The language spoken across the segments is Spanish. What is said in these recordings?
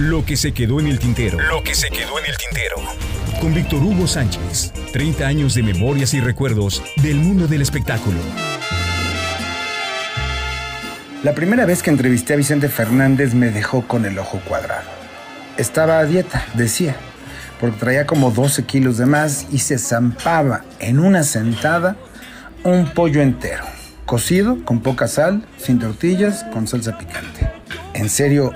Lo que se quedó en el tintero. Lo que se quedó en el tintero. Con Víctor Hugo Sánchez. 30 años de memorias y recuerdos del mundo del espectáculo. La primera vez que entrevisté a Vicente Fernández me dejó con el ojo cuadrado. Estaba a dieta, decía, porque traía como 12 kilos de más y se zampaba en una sentada un pollo entero, cocido, con poca sal, sin tortillas, con salsa picante. ¿En serio,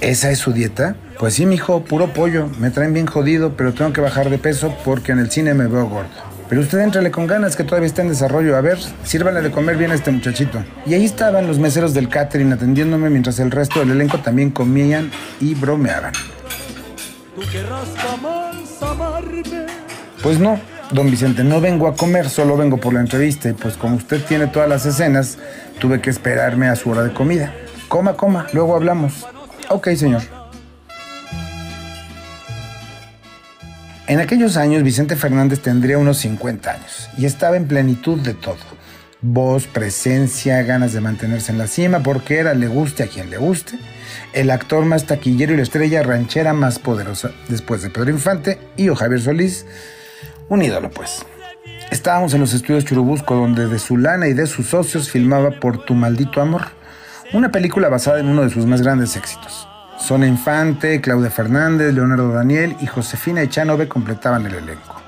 esa es su dieta? Pues sí, mijo, puro pollo. Me traen bien jodido, pero tengo que bajar de peso porque en el cine me veo gordo. Pero usted éntrale con ganas que todavía está en desarrollo. A ver, sírvale de comer bien a este muchachito. Y ahí estaban los meseros del catering atendiéndome mientras el resto del elenco también comían y bromeaban. Pues no, don Vicente, no vengo a comer, solo vengo por la entrevista. Y pues como usted tiene todas las escenas, tuve que esperarme a su hora de comida. Coma, coma, luego hablamos. Ok, señor. En aquellos años Vicente Fernández tendría unos 50 años y estaba en plenitud de todo. Voz, presencia, ganas de mantenerse en la cima porque era le guste a quien le guste, el actor más taquillero y la estrella ranchera más poderosa después de Pedro Infante y o Javier Solís, un ídolo pues. Estábamos en los estudios Churubusco donde de su lana y de sus socios filmaba Por tu maldito amor, una película basada en uno de sus más grandes éxitos. Zona Infante, Claudia Fernández, Leonardo Daniel y Josefina Echanove completaban el elenco.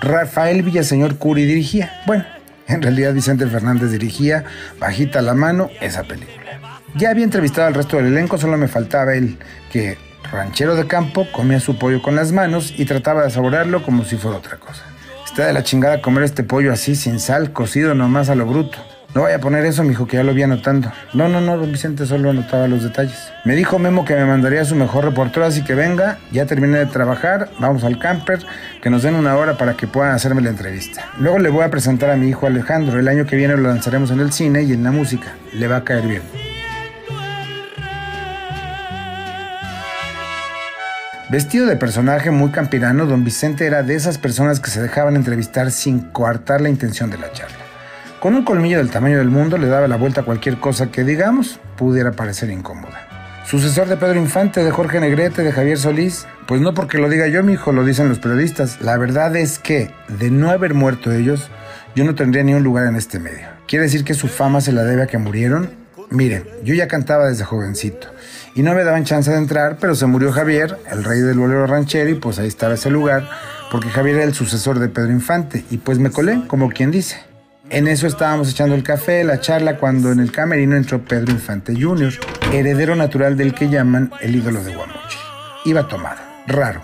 Rafael Villaseñor Curi dirigía. Bueno, en realidad Vicente Fernández dirigía, bajita la mano, esa película. Ya había entrevistado al resto del elenco, solo me faltaba él, que, ranchero de campo, comía su pollo con las manos y trataba de saborearlo como si fuera otra cosa. Está de la chingada comer este pollo así, sin sal, cocido nomás a lo bruto. No vaya a poner eso, mijo, que ya lo vi anotando. No, no, no, don Vicente solo anotaba los detalles. Me dijo Memo que me mandaría su mejor reportero, así que venga, ya terminé de trabajar, vamos al camper, que nos den una hora para que puedan hacerme la entrevista. Luego le voy a presentar a mi hijo Alejandro, el año que viene lo lanzaremos en el cine y en la música. Le va a caer bien. Vestido de personaje muy campirano, don Vicente era de esas personas que se dejaban entrevistar sin coartar la intención de la charla. Con un colmillo del tamaño del mundo le daba la vuelta a cualquier cosa que, digamos, pudiera parecer incómoda. Sucesor de Pedro Infante, de Jorge Negrete, de Javier Solís, pues no porque lo diga yo, mi hijo, lo dicen los periodistas. La verdad es que, de no haber muerto ellos, yo no tendría ni un lugar en este medio. ¿Quiere decir que su fama se la debe a que murieron? Miren, yo ya cantaba desde jovencito y no me daban chance de entrar, pero se murió Javier, el rey del bolero ranchero, y pues ahí estaba ese lugar, porque Javier era el sucesor de Pedro Infante, y pues me colé, como quien dice. En eso estábamos echando el café, la charla, cuando en el camerino entró Pedro Infante Jr., heredero natural del que llaman el ídolo de Guamuchi. Iba tomado, raro,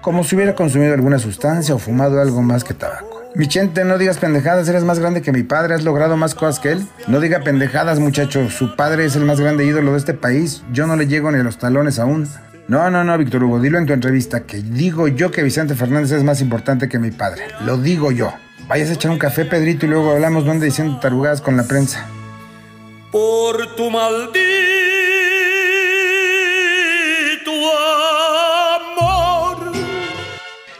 como si hubiera consumido alguna sustancia o fumado algo más que tabaco. Michente, no digas pendejadas, eres más grande que mi padre, has logrado más cosas que él. No diga pendejadas, muchacho, su padre es el más grande ídolo de este país, yo no le llego ni a los talones aún. No, no, no, Víctor Hugo, dilo en tu entrevista, que digo yo que Vicente Fernández es más importante que mi padre. Lo digo yo. Vayas a echar un café, Pedrito, y luego hablamos donde diciendo tarugadas con la prensa. Por tu maldito amor.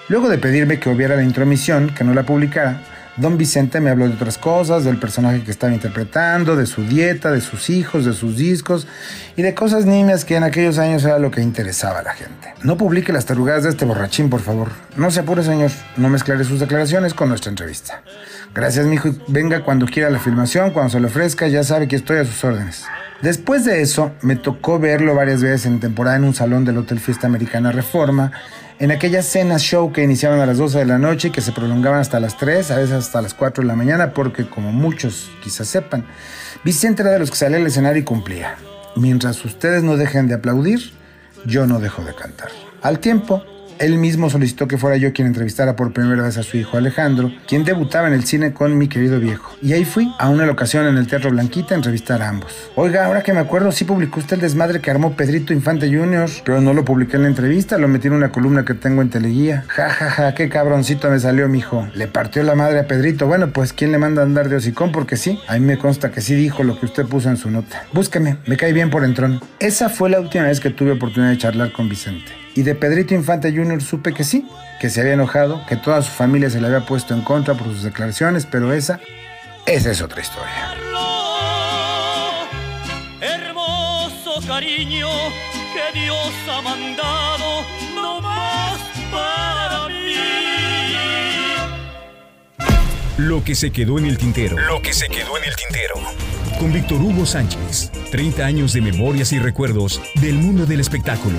Luego de pedirme que hubiera la intromisión, que no la publicara, Don Vicente me habló de otras cosas, del personaje que estaba interpretando, de su dieta, de sus hijos, de sus discos y de cosas niñas que en aquellos años era lo que interesaba a la gente. No publique las tarugadas de este borrachín, por favor. No se apure, señor. No mezclare sus declaraciones con nuestra entrevista. Gracias, mijo. Venga cuando quiera la filmación, cuando se le ofrezca, ya sabe que estoy a sus órdenes. Después de eso, me tocó verlo varias veces en temporada en un salón del Hotel Fiesta Americana Reforma, en aquellas cenas show que iniciaban a las 12 de la noche y que se prolongaban hasta las 3, a veces hasta las 4 de la mañana, porque como muchos quizás sepan, Vicente era de los que salía al escenario y cumplía. Mientras ustedes no dejen de aplaudir, yo no dejo de cantar. Al tiempo, él mismo solicitó que fuera yo quien entrevistara por primera vez a su hijo Alejandro, quien debutaba en el cine con mi querido viejo. Y ahí fui, a una ocasión en el Teatro Blanquita, a entrevistar a ambos. Oiga, ahora que me acuerdo, sí publicó usted el desmadre que armó Pedrito Infante Jr., pero no lo publiqué en la entrevista, lo metí en una columna que tengo en Teleguía. Ja, ja, ja, qué cabroncito me salió, mijo. Le partió la madre a Pedrito. Bueno, pues, ¿quién le manda a andar de hocicón? Porque sí, a mí me consta que sí dijo lo que usted puso en su nota. Búsqueme, me cae bien por entrón. Esa fue la última vez que tuve oportunidad de charlar con Vicente. Y de Pedrito Infante Jr. supe que sí, que se había enojado, que toda su familia se le había puesto en contra por sus declaraciones, pero esa, esa es otra historia. Hermoso cariño que Dios ha mandado no más para mí. Lo que se quedó en el tintero. Lo que se quedó en el tintero. Con Víctor Hugo Sánchez. 30 años de memorias y recuerdos del mundo del espectáculo.